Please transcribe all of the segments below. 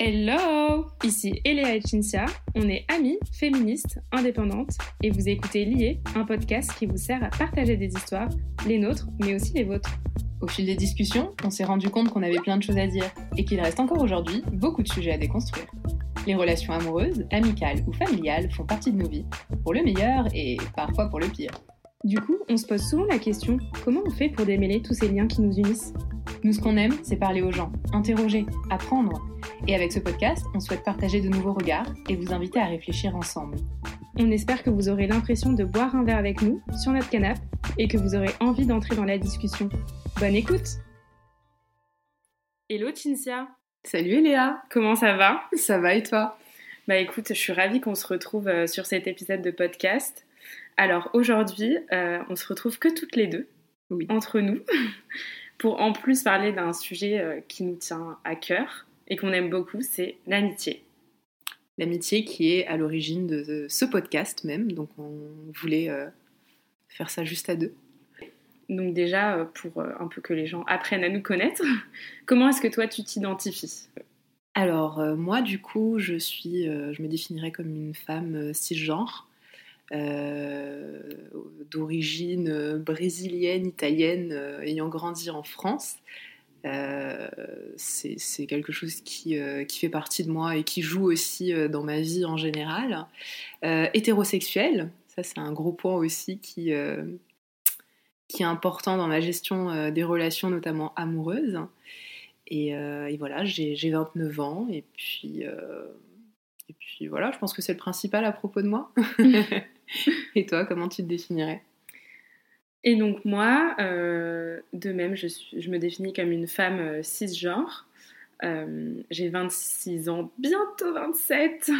Hello Ici Eléa et Cinzia, on est amies, féministes, indépendantes, et vous écoutez Lié, un podcast qui vous sert à partager des histoires, les nôtres, mais aussi les vôtres. Au fil des discussions, on s'est rendu compte qu'on avait plein de choses à dire, et qu'il reste encore aujourd'hui beaucoup de sujets à déconstruire. Les relations amoureuses, amicales ou familiales font partie de nos vies, pour le meilleur et parfois pour le pire. Du coup, on se pose souvent la question, comment on fait pour démêler tous ces liens qui nous unissent? Nous, ce qu'on aime, c'est parler aux gens, interroger, apprendre. Et avec ce podcast, on souhaite partager de nouveaux regards et vous inviter à réfléchir ensemble. On espère que vous aurez l'impression de boire un verre avec nous sur notre canapé et que vous aurez envie d'entrer dans la discussion. Bonne écoute Hello Cinzia Salut Léa Comment ça va? Ça va et toi? Bah écoute, je suis ravie qu'on se retrouve euh, sur cet épisode de podcast. Alors aujourd'hui, euh, on se retrouve que toutes les deux, Oui. entre nous, pour en plus parler d'un sujet euh, qui nous tient à cœur et qu'on aime beaucoup, c'est l'amitié. L'amitié qui est à l'origine de ce podcast même, donc on voulait euh, faire ça juste à deux. Donc déjà, pour un peu que les gens apprennent à nous connaître, comment est-ce que toi tu t'identifies? Alors moi du coup, je suis, je me définirais comme une femme cisgenre, euh, d'origine euh, brésilienne, italienne, euh, ayant grandi en France. C'est quelque chose qui, fait partie de moi et qui joue aussi dans ma vie en général. Hétérosexuelle, ça c'est un gros point aussi qui, est important dans ma gestion des relations, notamment amoureuses. Et, voilà, j'ai j'ai 29 ans et puis, et puis voilà, je pense que c'est le principal à propos de moi. et toi, comment tu te définirais? Et donc moi, euh, de même, je, suis, je me définis comme une femme euh, cisgenre. Euh, J'ai 26 ans, bientôt 27.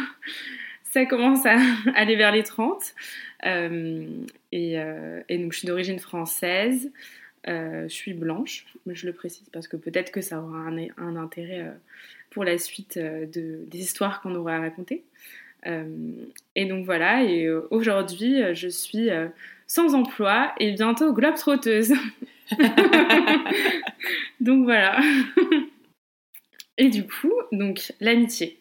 Ça commence à aller vers les 30. Euh, et, euh, et donc je suis d'origine française. Je suis blanche, mais je le précise parce que peut-être que ça aura un, un intérêt pour la suite euh, de, des histoires qu'on aura à raconter. Euh, et donc voilà, et euh, aujourd'hui, je suis sans emploi et bientôt globe-trotteuse. donc voilà. et du coup, donc l'amitié.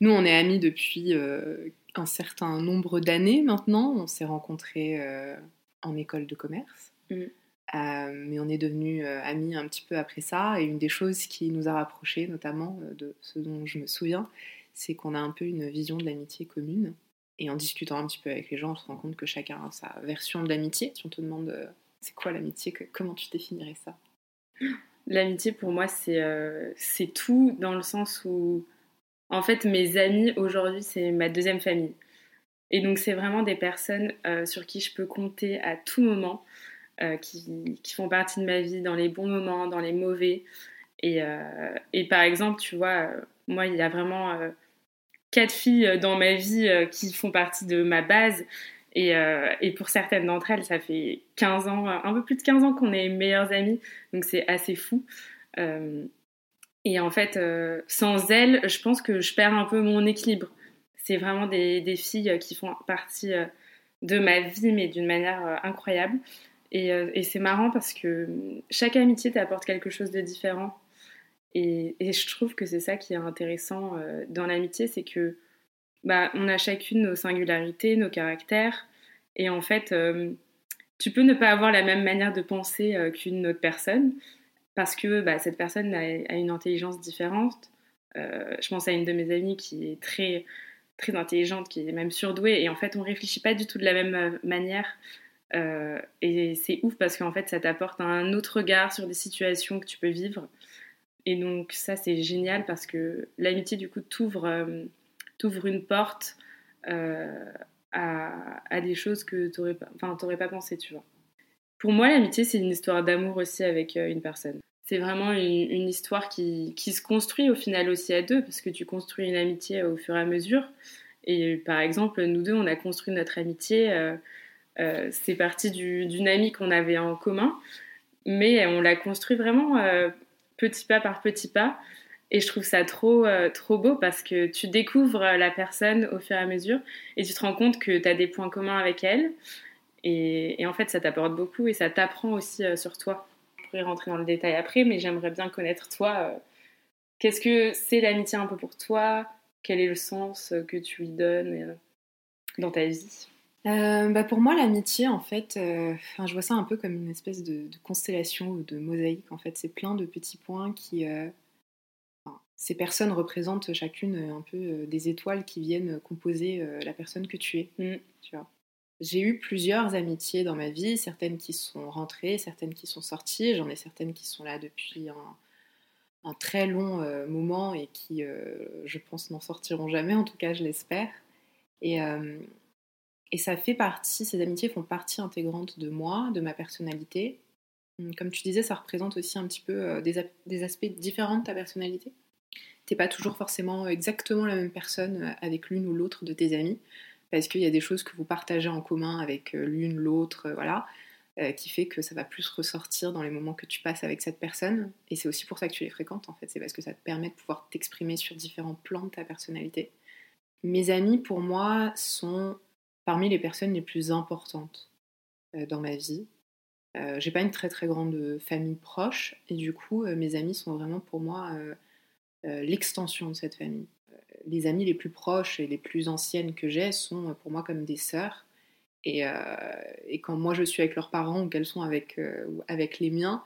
Nous, on est amis depuis euh, un certain nombre d'années maintenant. On s'est rencontrés euh, en école de commerce. Mm. Euh, mais on est devenus euh, amis un petit peu après ça. Et une des choses qui nous a rapprochés, notamment euh, de ce dont je me souviens, c'est qu'on a un peu une vision de l'amitié commune. Et en discutant un petit peu avec les gens, on se rend compte que chacun a sa version de l'amitié. Si on te demande c'est quoi l'amitié, comment tu définirais ça? L'amitié pour moi, c'est tout dans le sens où, en fait, mes amis aujourd'hui, c'est ma deuxième famille. Et donc, c'est vraiment des personnes sur qui je peux compter à tout moment, qui, qui font partie de ma vie dans les bons moments, dans les mauvais. Et, euh, par exemple, tu vois, euh, moi, il y a vraiment euh, quatre filles euh, dans ma vie euh, qui font partie de ma base. Et, euh, pour certaines d'entre elles, ça fait 15 ans, un peu plus de 15 ans qu'on est meilleures amies. Donc c'est assez fou. Euh, et en fait, euh, sans elles, je pense que je perds un peu mon équilibre. C'est vraiment des, filles qui font partie euh, de ma vie, mais d'une manière euh, incroyable. Et, euh, et c'est marrant parce que chaque amitié t'apporte quelque chose de différent. Et, je trouve que c'est ça qui est intéressant euh, dans l'amitié, c'est que bah, on a chacune nos singularités, nos caractères. Et en fait, euh, tu peux ne pas avoir la même manière de penser euh, qu'une autre personne parce que bah, cette personne a, une intelligence différente. Euh, je pense à une de mes amies qui est très, très intelligente, qui est même surdouée. Et en fait, on réfléchit pas du tout de la même euh, manière. Euh, et c'est ouf parce qu'en fait, ça t'apporte un autre regard sur des situations que tu peux vivre. Et donc, ça, c'est génial parce que l'amitié, du coup, t'ouvre euh, t'ouvre une porte euh, à, des choses que t'aurais pas, t'aurais pas pensé, tu vois. Pour moi, l'amitié, c'est une histoire d'amour aussi avec une personne. C'est vraiment une, une histoire qui, qui se construit au final aussi à deux, parce que tu construis une amitié au fur et à mesure. Et par exemple, nous deux, on a construit notre amitié. Euh, c'est parti du- d'une amie qu'on avait en commun, mais on l'a construit vraiment euh, petit pas par petit pas. Et je trouve ça trop, euh, trop beau parce que tu découvres la personne au fur et à mesure et tu te rends compte que tu as des points communs avec elle. Et, en fait, ça t'apporte beaucoup et ça t'apprend aussi sur toi. Je pourrais rentrer dans le détail après, mais j'aimerais bien connaître toi. Qu'est-ce que c'est l'amitié un peu pour toi? Quel est le sens que tu lui donnes dans ta vie? Bah pour moi, l'amitié, en fait, je vois ça un peu comme une espèce de, constellation ou de mosaïque. En fait, c'est plein de petits points qui, ces personnes représentent chacune un peu des étoiles qui viennent composer la personne que tu es. Mmh. Tu vois. J'ai eu plusieurs amitiés dans ma vie, certaines qui sont rentrées, certaines qui sont sorties. J'en ai certaines qui sont là depuis un, très long euh, moment et qui, euh, je pense, n'en sortiront jamais, en tout cas, je l'espère. Et, euh, et ça fait partie, ces amitiés font partie intégrante de moi, de ma personnalité. Hum, comme tu disais, ça représente aussi un petit peu des, des aspects différents de ta personnalité. T'es pas toujours forcément exactement la même personne avec l'une ou l'autre de tes amis parce qu'il y a des choses que vous partagez en commun avec euh, l'une, l'autre, euh, voilà, euh, qui fait que ça va plus ressortir dans les moments que tu passes avec cette personne. Et c'est aussi pour ça que tu les fréquentes, en fait. C'est parce que ça te permet de pouvoir t'exprimer sur différents plans de ta personnalité. Mes amis, pour moi, sont parmi les personnes les plus importantes dans ma vie. j'ai pas une très très grande famille proche et du coup mes amis sont vraiment pour moi l'extension de cette famille les amies les plus proches et les plus anciennes que j'ai sont pour moi comme des sœurs. Et, euh, quand moi je suis avec leurs parents ou qu'elles sont avec, euh, avec les miens,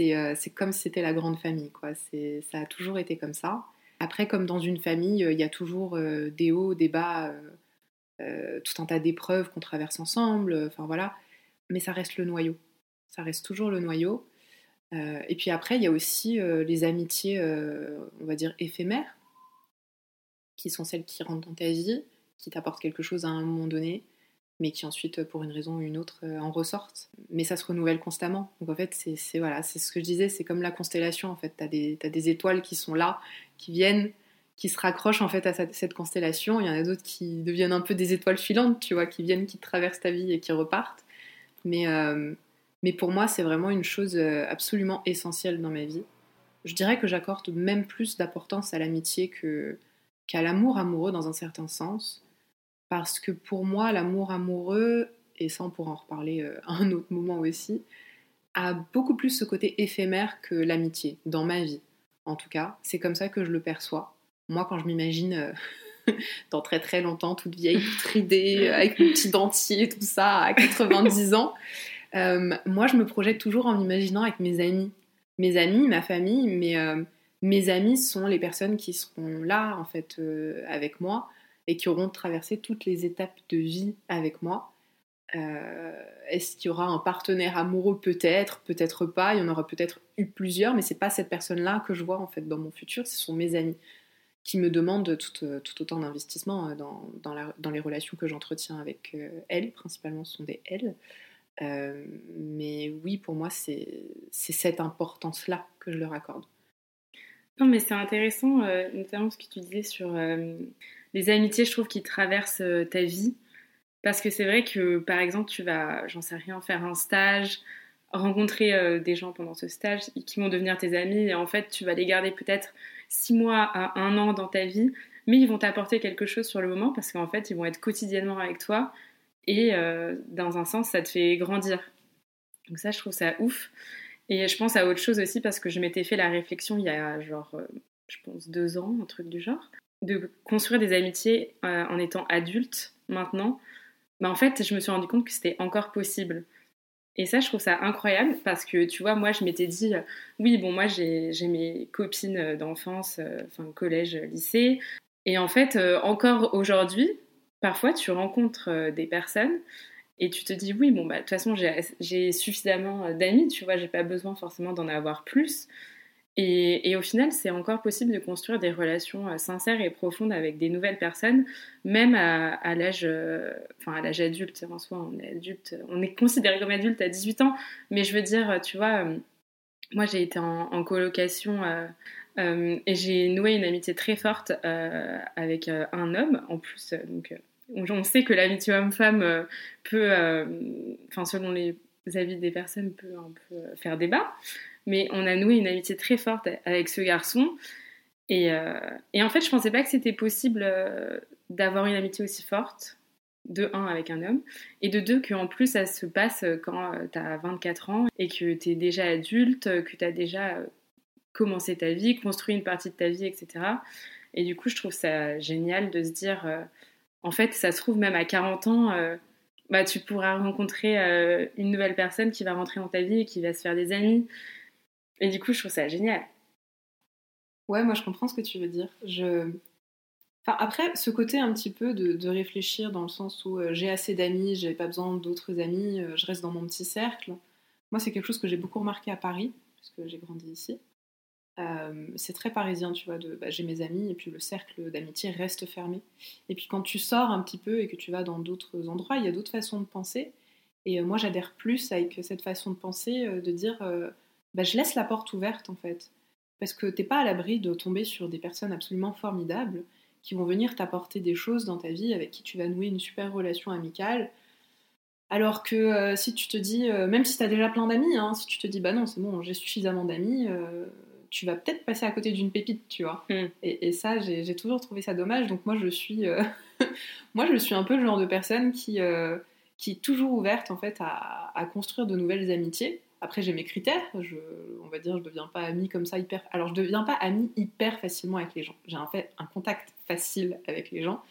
euh, c'est comme si c'était la grande famille. Quoi. Ça a toujours été comme ça. Après, comme dans une famille, il y a toujours des hauts, des bas, tout un tas d'épreuves qu'on traverse ensemble. Enfin voilà. Mais ça reste le noyau. Ça reste toujours le noyau. et puis après, il y a aussi les amitiés, on va dire, éphémères qui sont celles qui rentrent dans ta vie, qui t'apportent quelque chose à un moment donné, mais qui ensuite, pour une raison ou une autre, euh, en ressortent. Mais ça se renouvelle constamment. Donc en fait, c'est voilà, ce que je disais, c'est comme la constellation. En fait, des, as des étoiles qui sont là, qui viennent, qui se raccrochent en fait à cette, constellation. Il y en a d'autres qui deviennent un peu des étoiles filantes, tu vois, qui viennent, qui traversent ta vie et qui repartent. Mais, euh, mais pour moi, c'est vraiment une chose euh, absolument essentielle dans ma vie. Je dirais que j'accorde même plus d'importance à l'amitié qu'à l'amour amoureux dans un certain sens. Parce que pour moi, l'amour amoureux, et ça on pourra en reparler euh, à un autre moment aussi, a beaucoup plus ce côté éphémère que l'amitié, dans ma vie. En tout cas, c'est comme ça que je le perçois. Moi, quand je m'imagine euh, dans très très longtemps, toute vieille, toute ridée, euh, avec mon petit dentier, tout ça, à 90 ans, moi je me projette toujours en m'imaginant avec mes amis. Mes amis, ma famille, mais mes amis sont les personnes qui seront là en fait euh, avec moi et qui auront traversé toutes les étapes de vie avec moi. Euh, est-ce qu'il y aura un partenaire amoureux? Peut-être, peut-être pas. Il y en aura peut-être eu plusieurs, mais c'est pas cette personne-là que je vois en fait dans mon futur. Ce sont mes amis qui me demandent tout, tout autant d'investissement euh, dans, les relations que j'entretiens avec elles. Principalement, ce sont des elles. mais oui, pour moi, c'est cette importance-là que je leur accorde. Non, mais c'est intéressant, euh, notamment ce que tu disais sur euh, les amitiés, je trouve, qui traversent euh, ta vie. Parce que c'est vrai que, par exemple, tu vas, j'en sais rien, faire un stage, rencontrer des gens pendant ce stage qui vont devenir tes amis, et en fait, tu vas les garder peut-être six mois à un an dans ta vie, mais ils vont t'apporter quelque chose sur le moment parce qu'en fait, ils vont être quotidiennement avec toi, et dans un sens, ça te fait grandir. Donc ça, je trouve ça ouf. Et je pense à autre chose aussi parce que je m'étais fait la réflexion il y a genre, euh, je pense, deux ans, un truc du genre, de construire des amitiés euh, en étant adulte maintenant. Bah, en fait, je me suis rendu compte que c'était encore possible. Et ça, je trouve ça incroyable parce que, tu vois, moi, je m'étais dit, euh, oui, bon, moi, j'ai mes copines d'enfance, enfin, collège, lycée. Et en fait, encore aujourd'hui, parfois, tu rencontres des personnes et tu te dis, oui, bon, bah, de toute façon, j'ai suffisamment euh, d'amis, tu vois, j'ai pas besoin forcément d'en avoir plus. Et, au final, c'est encore possible de construire des relations euh, sincères et profondes avec des nouvelles personnes, même à, l'âge euh, enfin, à l'âge adulte. En soi, on est adulte, on est considéré comme adulte à 18 ans, mais je veux dire, tu vois, moi j'ai été en, colocation. et j'ai noué une amitié très forte avec un homme en plus, donc on sait que l'amitié homme-femme euh, peut, euh, enfin selon les avis des personnes, peut euh, faire débat. Mais on a noué une amitié très forte avec ce garçon. Et, en fait, je pensais pas que c'était possible d'avoir une amitié aussi forte, de un, avec un homme, et de deux, qu'en plus ça se passe quand tu as 24 ans et que tu es déjà adulte, que tu as déjà commencer ta vie, construire une partie de ta vie, etc. Et du coup, je trouve ça génial de se dire, en fait, ça se trouve même à 40 ans, bah, tu pourras rencontrer une nouvelle personne qui va rentrer dans ta vie et qui va se faire des amis. Et du coup, je trouve ça génial. Ouais, moi je comprends ce que tu veux dire. Je... Enfin, après, ce côté un petit peu de, réfléchir dans le sens où euh, j'ai assez d'amis, j'ai pas besoin d'autres amis, euh, je reste dans mon petit cercle. Moi, c'est quelque chose que j'ai beaucoup remarqué à Paris, puisque j'ai grandi ici. Euh, c'est très parisien, tu vois, de bah, j'ai mes amis et puis le cercle d'amitié reste fermé. Et puis quand tu sors un petit peu et que tu vas dans d'autres endroits, il y a d'autres façons de penser. Et moi, j'adhère plus avec cette façon de penser, de dire, bah, je laisse la porte ouverte en fait. Parce que t'es pas à l'abri de tomber sur des personnes absolument formidables qui vont venir t'apporter des choses dans ta vie avec qui tu vas nouer une super relation amicale. Alors que euh, si tu te dis, euh, même si tu as déjà plein d'amis, hein, si tu te dis bah non, c'est bon, j'ai suffisamment d'amis, euh, tu vas peut-être passer à côté d'une pépite, tu vois. Mm. Et, ça, j'ai toujours trouvé ça dommage. Donc moi, je suis, moi, je suis un peu le genre de personne qui, qui est toujours ouverte en fait à, à construire de nouvelles amitiés. Après, j'ai mes critères. Je, on va dire, je deviens pas amie comme ça hyper. Alors, je deviens pas amie hyper facilement avec les gens. J'ai un, fait, un contact facile avec les gens.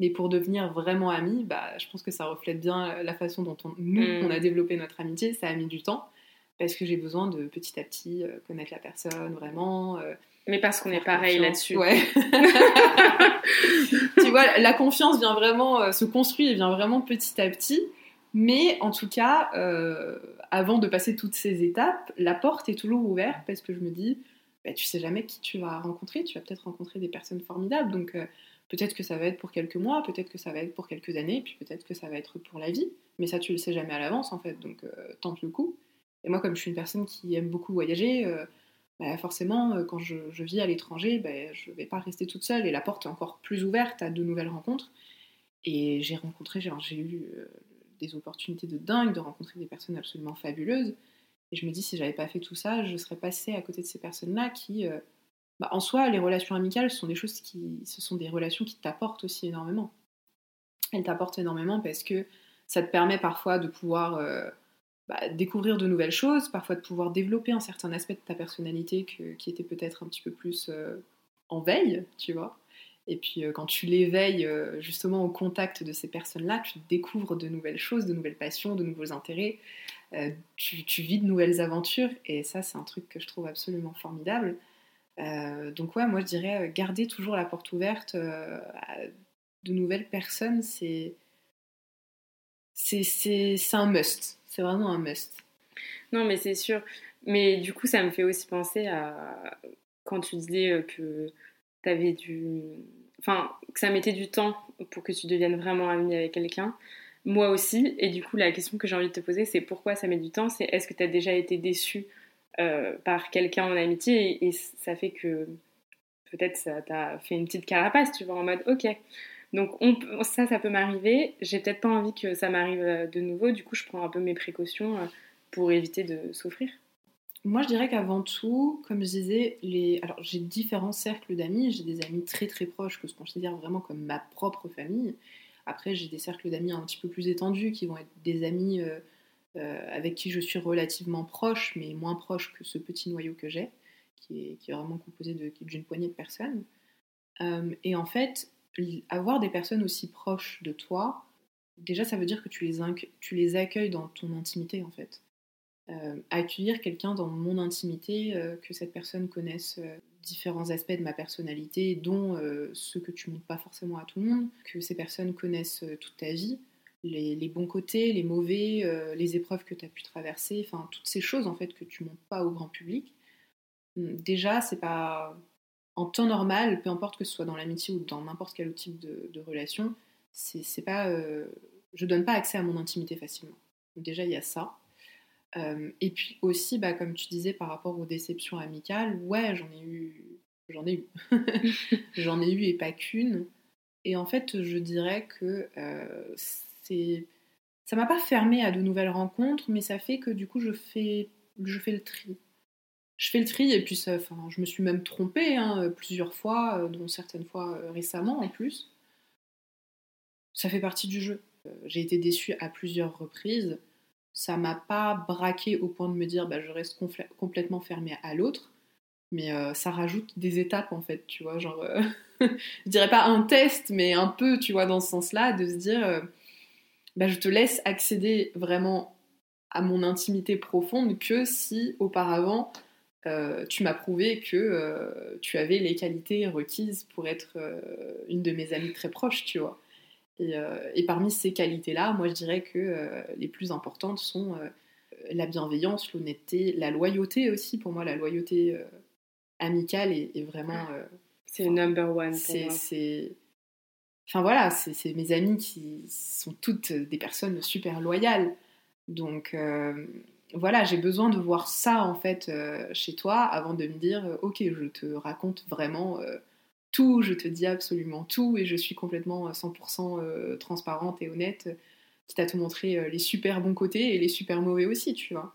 Mais pour devenir vraiment amie, bah, je pense que ça reflète bien la façon dont on, nous, mm. on a développé notre amitié. Ça a mis du temps. Parce que j'ai besoin de petit à petit euh, connaître la personne vraiment. Euh, mais parce qu'on est pareil là-dessus. Ouais. tu vois, la confiance vient vraiment, euh, se construit et vient vraiment petit à petit. Mais en tout cas, euh, avant de passer toutes ces étapes, la porte est toujours ouverte parce que je me dis, bah, tu sais jamais qui tu vas rencontrer, tu vas peut-être rencontrer des personnes formidables, donc euh, peut-être que ça va être pour quelques mois, peut-être que ça va être pour quelques années, puis peut-être que ça va être pour la vie, mais ça tu le sais jamais à l'avance en fait, donc euh, tente le coup. Et moi, comme je suis une personne qui aime beaucoup voyager, bah, forcément, quand je, vis à l'étranger, bah, je ne vais pas rester toute seule. Et la porte est encore plus ouverte à de nouvelles rencontres. Et j'ai rencontré, j'ai eu des opportunités de dingue, de rencontrer des personnes absolument fabuleuses. Et je me dis, si j'avais pas fait tout ça, je serais passée à côté de ces personnes-là qui, euh, bah, en soi, les relations amicales, ce sont des choses qui, ce sont des relations qui t'apportent aussi énormément. Elles t'apportent énormément parce que ça te permet parfois de pouvoir euh, bah, découvrir de nouvelles choses, parfois de pouvoir développer un certain aspect de ta personnalité qui était peut-être un petit peu plus euh, en veille, tu vois. Et puis euh, quand tu l'éveilles euh, justement au contact de ces personnes-là, tu découvres de nouvelles choses, de nouvelles passions, de nouveaux intérêts, euh, tu, vis de nouvelles aventures et ça c'est un truc que je trouve absolument formidable. donc ouais, moi je dirais garder toujours la porte ouverte à de nouvelles personnes, c'est c'est un must, c'est vraiment un must. Non mais c'est sûr, mais du coup ça me fait aussi penser à quand tu disais que que ça mettait du temps pour que tu deviennes vraiment amie avec quelqu'un. Moi aussi. Et du coup, la question que j'ai envie de te poser, c'est pourquoi ça met du temps? C'est est-ce que tu as déjà été déçu euh, par quelqu'un en amitié? Et, ça fait que peut-être ça t'a fait une petite carapace, tu vois, en mode ok. Donc on, ça, ça peut m'arriver. J'ai peut-être pas envie que ça m'arrive euh, de nouveau. Du coup, je prends un peu mes précautions euh, pour éviter de souffrir. Moi, je dirais qu'avant tout, comme je disais, alors j'ai différents cercles d'amis. J'ai des amis très très proches que je considère vraiment comme ma propre famille. Après, j'ai des cercles d'amis un petit peu plus étendus qui vont être des amis euh, euh, avec qui je suis relativement proche, mais moins proche que ce petit noyau que j'ai, qui est, qui est, vraiment composé d'une poignée de personnes. Euh, et en fait, avoir des personnes aussi proches de toi, déjà, ça veut dire que tu les, tu les accueilles dans ton intimité, en fait. Euh, accueillir quelqu'un dans mon intimité, euh, que cette personne connaisse euh, différents aspects de ma personnalité, dont ceux que tu montres pas forcément à tout le monde, que ces personnes connaissent toute ta vie, les, bons côtés, les mauvais, les épreuves que tu as pu traverser, enfin toutes ces choses en fait que tu montres pas au grand public. Hum, déjà, c'est pas en temps normal, peu importe que ce soit dans l'amitié ou dans n'importe quel autre type de, relation, c'est pas, je donne pas accès à mon intimité facilement. déjà, il y a ça. Euh, et puis aussi, bah, comme tu disais, par rapport aux déceptions amicales, ouais, j'en ai eu. J'en ai eu. j'en ai eu et pas qu'une. Et en fait, je dirais que euh, c'est. Ça m'a pas fermé à de nouvelles rencontres, mais ça fait que du coup, je fais, je fais le tri. Je fais le tri et puis ça, enfin, je me suis même trompée hein, plusieurs fois, euh, dont certaines fois récemment en plus. Ça fait partie du jeu. J'ai été déçue à plusieurs reprises ça m'a pas braqué au point de me dire bah, je reste complètement fermée à l'autre. mais ça rajoute des étapes en fait, tu vois, genre, je dirais pas un test, mais un peu, tu vois, dans ce sens-là, de se dire, bah, je te laisse accéder vraiment à mon intimité profonde que si auparavant euh, tu m'as prouvé que euh, tu avais les qualités requises pour être euh, une de mes amies très proches, tu vois. Et, parmi ces qualités-là, moi je dirais que les plus importantes sont la bienveillance, l'honnêteté, la loyauté aussi. Pour moi, la loyauté amicale est, vraiment. c'est number one. C'est. Enfin voilà, c'est mes amies qui sont toutes des personnes super loyales. Donc voilà, j'ai besoin de voir ça en fait euh, chez toi avant de me dire euh, ok, je te raconte vraiment euh, je te dis absolument tout et je suis complètement 100% transparente et honnête, quitte à te montrer les super bons côtés et les super mauvais aussi, tu vois.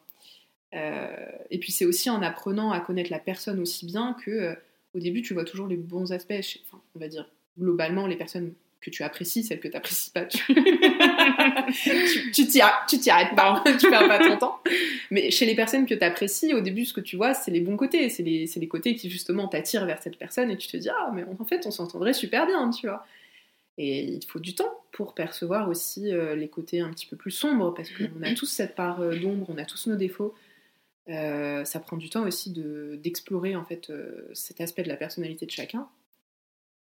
et puis c'est aussi en apprenant à connaître la personne aussi bien que au début tu vois toujours les bons aspects, enfin, on va dire globalement les personnes que tu apprécies, celles que tu n'apprécies pas, tu tu t'y arrêtes pas, tu perds pas ton temps. Mais chez les personnes que tu apprécies, au début, ce que tu vois, c'est les bons côtés, c'est les, les, côtés qui justement t'attirent vers cette personne et tu te dis, ah, mais en fait, on s'entendrait super bien, tu vois. Et il faut du temps pour percevoir aussi euh, les côtés un petit peu plus sombres, parce qu'on a tous cette part euh, d'ombre, on a tous nos défauts. Euh, ça prend du temps aussi d'explorer en fait cet aspect de la personnalité de chacun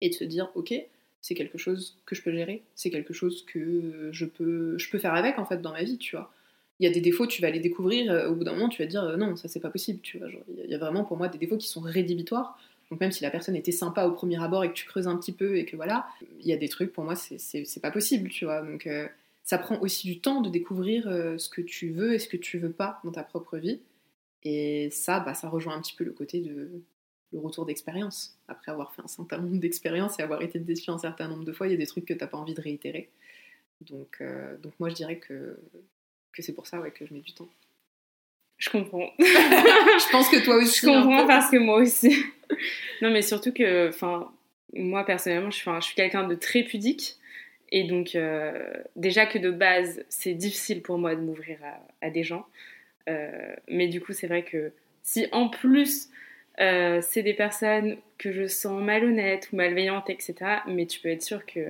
et de se dire, ok, c'est quelque chose que je peux gérer, c'est quelque chose que je peux, je peux faire avec en fait dans ma vie, tu vois. Il y a des défauts, tu vas les découvrir, euh, au bout d'un moment tu vas te dire euh, non, ça c'est pas possible, tu vois. Il y a vraiment pour moi des défauts qui sont rédhibitoires. Donc même si la personne était sympa au premier abord et que tu creuses un petit peu et que voilà, il y a des trucs pour moi c'est pas possible, tu vois. Donc euh, ça prend aussi du temps de découvrir ce que tu veux et ce que tu veux pas dans ta propre vie. Et ça, bah, ça rejoint un petit peu le côté de le retour d'expérience. Après avoir fait un certain nombre d'expériences et avoir été déçu un certain nombre de fois, il y a des trucs que tu n'as pas envie de réitérer. Donc, euh, donc moi, je dirais que, que c'est pour ça ouais, que je mets du temps. Je comprends. je pense que toi aussi. Je comprends parce que moi aussi. non, mais surtout que, enfin, moi personnellement, je suis, je suis quelqu'un de très pudique. Et donc, euh, déjà que de base, c'est difficile pour moi de m'ouvrir à, des gens. Euh, mais du coup, c'est vrai que si en plus euh, c'est des personnes que je sens malhonnêtes ou malveillantes, etc. Mais tu peux être sûr que,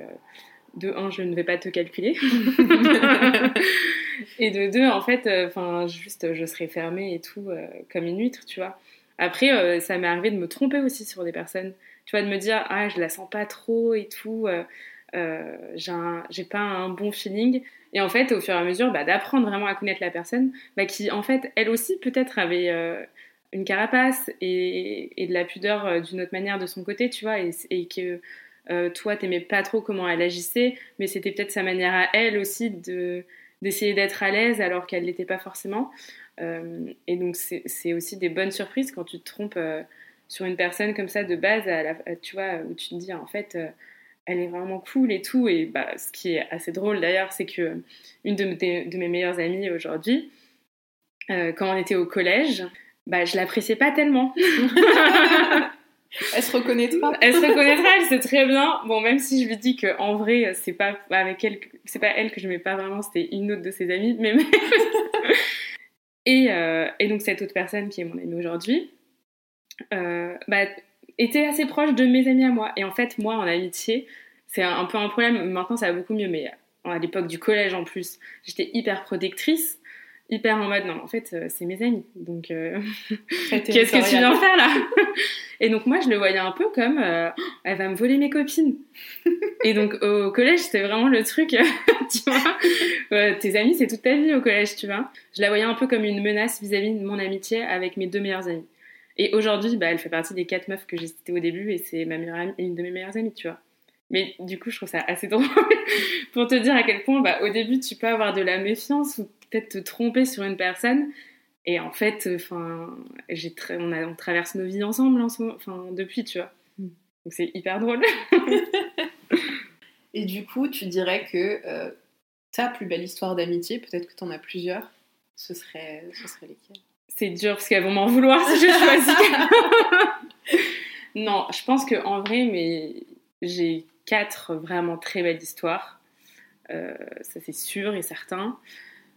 de un, je ne vais pas te calculer. et de deux, en fait, euh, enfin, juste, je serai fermée et tout, euh, comme une huître, tu vois. Après, ça m'est arrivé de me tromper aussi sur des personnes. Tu vois, de me dire, ah, je la sens pas trop et tout. j'ai pas un bon feeling. Et en fait, au fur et à mesure, bah, d'apprendre vraiment à connaître la personne, bah, qui en fait, elle aussi peut-être avait une carapace et, de la pudeur euh, d'une autre manière de son côté, tu vois, et, que euh, toi, t'aimais pas trop comment elle agissait, mais c'était peut-être sa manière à elle aussi de d'essayer d'être à l'aise alors qu'elle l'était pas forcément. Euh, et donc, c'est aussi des bonnes surprises quand tu te trompes sur une personne comme ça de base, tu vois, où tu te dis en fait elle est vraiment cool et tout. Et bah, ce qui est assez drôle d'ailleurs, c'est que une de, de, mes meilleures amies aujourd'hui, quand on était au collège, bah, je l'appréciais pas tellement. elle se reconnaîtra. Elle se reconnaîtra, elle sait très bien. Bon, même si je lui dis que en vrai, c'est pas avec elle, c'est pas elle que je mets pas vraiment, c'était une autre de ses amies, mais et, euh, et donc cette autre personne qui est mon amie aujourd'hui, euh, bah, était assez proche de mes amis à moi. Et en fait, moi, en amitié, c'est un, un peu un problème. Maintenant, ça va beaucoup mieux, mais à l'époque du collège en plus, j'étais hyper protectrice hyper en mode non en fait euh, c'est mes amis donc euh, qu'est-ce que tu viens faire là? Et donc moi je le voyais un peu comme euh, elle va me voler mes copines. Et donc au collège c'était vraiment le truc tu vois? Tes amis c'est toute ta vie au collège tu vois? Je la voyais un peu comme une menace vis-à-vis de mon amitié avec mes deux meilleures amies et aujourd'hui bah, elle fait partie des quatre meufs que j'ai citées au début et c'est ma meilleure amie une de mes meilleures amies tu vois? Mais du coup, je trouve ça assez drôle pour te dire à quel point, bah, au début, tu peux avoir de la méfiance ou peut-être te tromper sur une personne. Et en fait, enfin, j'ai on, on traverse nos vies ensemble, enfin, depuis, tu vois. Mm. Donc c'est hyper drôle. Et du coup, tu dirais que euh, ta plus belle histoire d'amitié, peut-être que tu en as plusieurs, ce serait, ce serait lesquelles? C'est dur parce qu'elles vont m'en vouloir si je choisis. non, je pense que en vrai, mais j'ai quatre vraiment très belles histoires. Euh, ça c'est sûr et certain.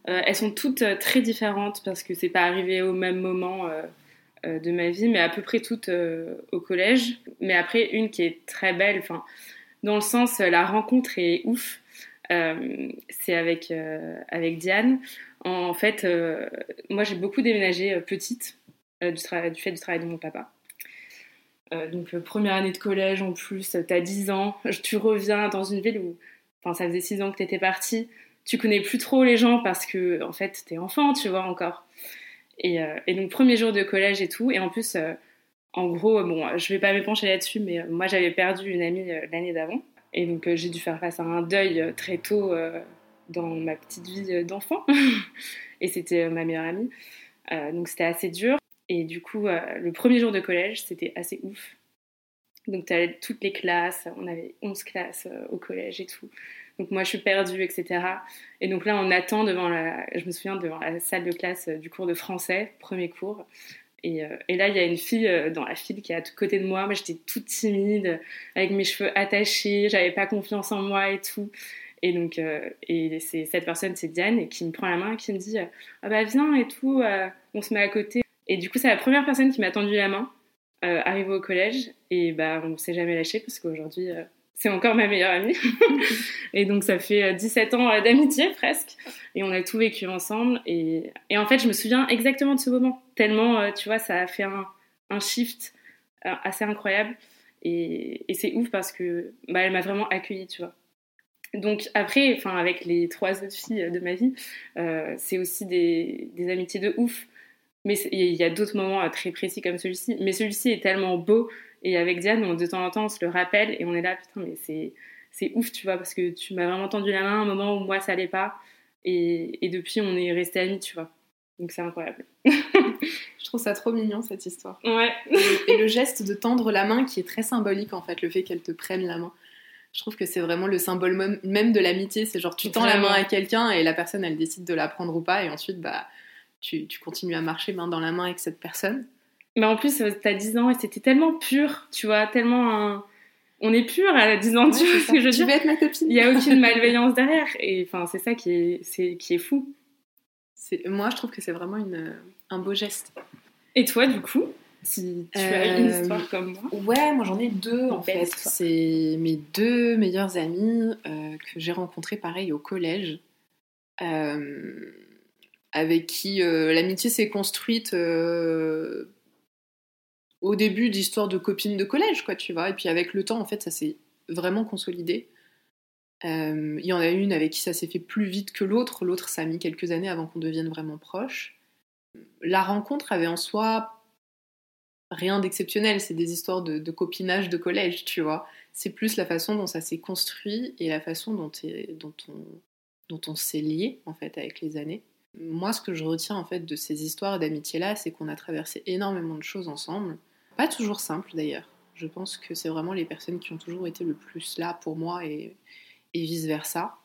Euh, elles sont toutes euh, très différentes parce que c'est pas arrivé au même moment de ma vie, mais à peu près toutes au collège. Mais après, une qui est très belle, enfin, dans le sens, la rencontre est ouf. c'est avec, avec Diane. En fait, moi j'ai beaucoup déménagé petite du, du, fait du travail de mon papa. donc première année de collège en plus, t'as 10 ans, tu reviens dans une ville où, enfin ça faisait 6 ans que t'étais partie, tu connais plus trop les gens parce que en fait t'es enfant, tu vois encore. Et, euh, et, donc premier jour de collège et tout, et en plus, euh, en gros, bon, je vais pas m'épancher là-dessus, mais euh, moi j'avais perdu une amie l'année d'avant, et donc j'ai dû faire face à un deuil très tôt dans ma petite vie d'enfant, et c'était ma meilleure amie, donc c'était assez dur. Et du coup, le premier jour de collège, c'était assez ouf. Donc, tu toutes les classes, on avait 11 classes au collège et tout. Donc moi je suis perdue, etc. Et donc là on attend devant la, je me souviens devant la salle de classe euh, du cours de français, premier cours. Et, euh, et là il y a une fille euh, dans la file qui est à côté de moi. Moi j'étais toute timide, avec mes cheveux attachés, j'avais pas confiance en moi et tout. Et donc et c'est cette personne, c'est Diane, et qui me prend la main, et qui me dit ah bah viens et tout, on se met à côté. Et du coup c'est la première personne qui m'a tendu la main. Arrivée au collège et bah on s'est jamais lâché parce qu'aujourd'hui c'est encore ma meilleure amie. et donc ça fait 17 euh, ans euh, d'amitié presque. Et on a tout vécu ensemble. Et, et, en fait, je me souviens exactement de ce moment. Tellement, euh, tu vois, ça a fait un, un shift assez incroyable. Et, et c'est ouf parce que bah, elle m'a vraiment accueillie, tu vois. Donc après, enfin avec les trois autres filles de ma vie, euh, c'est aussi des, des, amitiés de ouf. Mais il y a d'autres moments très précis comme celui-ci. Mais celui-ci est tellement beau et avec Diane, de temps en temps, on se le rappelle et on est là, putain, mais c'est, c'est ouf, tu vois, parce que tu m'as vraiment tendu la main à un moment où moi, ça allait pas. Et, et depuis, on est restés amis, tu vois. Donc c'est incroyable. Je trouve ça trop mignon, cette histoire. Ouais. et, le geste de tendre la main qui est très symbolique, en fait, le fait qu'elle te prenne la main. Je trouve que c'est vraiment le symbole même de l'amitié. C'est genre, tu tends la main à quelqu'un et la personne, elle décide de la prendre ou pas. Et ensuite, bah, tu, tu continues à marcher main dans la main avec cette personne. Mais en plus, t'as 10 ans et c'était tellement pur, tu vois, tellement un... On est pur à 10 ans, tu vois ce que je veux dire. Tu être ma copine. Il n'y a aucune malveillance derrière. Et enfin, c'est ça qui est, c'est, qui est fou. Moi, je trouve que c'est vraiment une, un beau geste. Et toi, du coup si tu as une euh, histoire comme moi. Ouais, moi j'en ai deux en fait. C'est mes deux meilleures amies euh, que j'ai rencontrées pareil au collège. Euh, avec qui l'amitié s'est construite au début d'histoire de copines de collège, quoi, tu vois. Et puis avec le temps, en fait, ça s'est vraiment consolidé. Euh, il y en a une avec qui ça s'est fait plus vite que l'autre. L'autre, ça a mis quelques années avant qu'on devienne vraiment proches. La rencontre avait en soi rien d'exceptionnel. C'est des histoires de, copinage de collège, tu vois. C'est plus la façon dont ça s'est construit et la façon dont, dont on, dont on s'est lié, en fait, avec les années. Moi, ce que je retiens, en fait, de ces histoires d'amitié-là, c'est qu'on a traversé énormément de choses ensemble pas toujours simple d'ailleurs. Je pense que c'est vraiment les personnes qui ont toujours été le plus là pour moi et, vice-versa.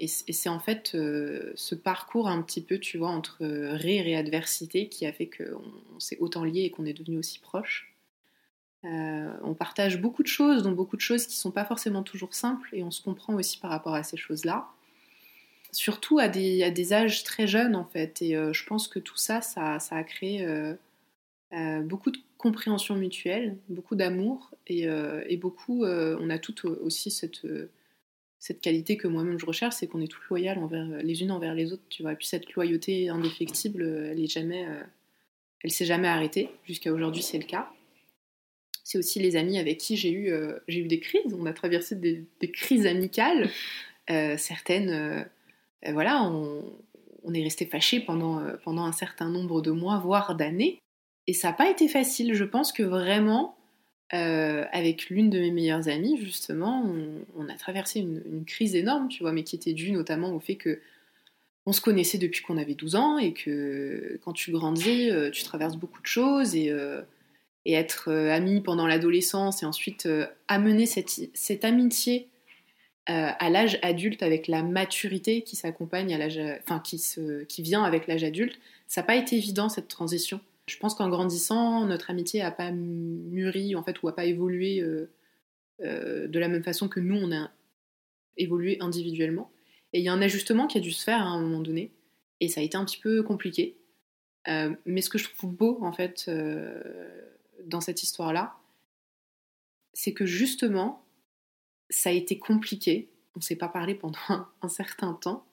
Et, c'est en fait euh, ce parcours un petit peu, tu vois, entre rire et adversité qui a fait qu'on s'est autant liés et qu'on est devenus aussi proches. Euh, on partage beaucoup de choses, dont beaucoup de choses qui sont pas forcément toujours simples, et on se comprend aussi par rapport à ces choses-là. Surtout à des, à des, âges très jeunes, en fait. Et euh, je pense que tout ça, ça, ça a créé beaucoup de compréhension mutuelle, beaucoup d'amour et, euh, beaucoup, euh, on a toutes aussi cette, qualité que moi-même je recherche, c'est qu'on est toutes loyales envers, les unes envers les autres, tu vois. Et puis cette loyauté indéfectible, elle est jamais, euh, elle s'est jamais arrêtée. Jusqu'à aujourd'hui, c'est le cas. C'est aussi les amis avec qui j'ai eu, eu des crises. On a traversé des, crises amicales. certaines, voilà, on, est resté fâchés pendant un certain nombre de mois, voire d'années. Et ça n'a pas été facile. Je pense que vraiment, euh, avec l'une de mes meilleures amies, justement, on, a traversé une, crise énorme, tu vois, mais qui était due notamment au fait que on se connaissait depuis qu'on avait 12 ans et que quand tu grandis, euh, tu traverses beaucoup de choses et, euh, être amie pendant l'adolescence et ensuite amener cette, amitié à l'âge adulte avec la maturité qui s'accompagne à l'âge, enfin qui, qui vient avec l'âge adulte, ça n'a pas été évident cette transition. Je pense qu'en grandissant, notre amitié n'a pas mûri en fait ou n'a pas évolué euh, euh, de la même façon que nous on a évolué individuellement. Et il y a un ajustement qui a dû se faire à un moment donné, et ça a été un petit peu compliqué. mais ce que je trouve beau, en fait, dans cette histoire-là, c'est que justement, ça a été compliqué. On ne s'est pas parlé pendant un, certain temps.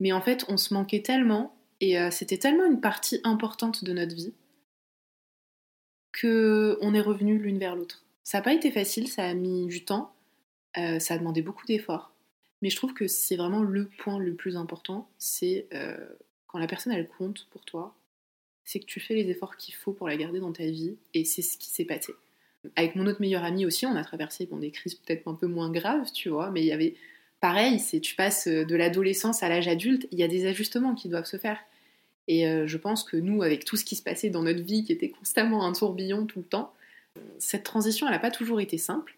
Mais en fait, on se manquait tellement et c'était tellement une partie importante de notre vie que on est revenu l'une vers l'autre. Ça n'a pas été facile, ça a mis du temps, euh, ça a demandé beaucoup d'efforts. Mais je trouve que c'est vraiment le point le plus important, c'est euh, quand la personne elle compte pour toi, c'est que tu fais les efforts qu'il faut pour la garder dans ta vie, et c'est ce qui s'est passé. Avec mon autre meilleur ami aussi, on a traversé des crises peut-être un peu moins graves, tu vois, mais il y avait pareil, c'est tu passes de l'adolescence à l'âge adulte, il y a des ajustements qui doivent se faire. Et euh, je pense que nous, avec tout ce qui se passait dans notre vie, qui était constamment un tourbillon tout le temps, cette transition, elle n'a pas toujours été simple.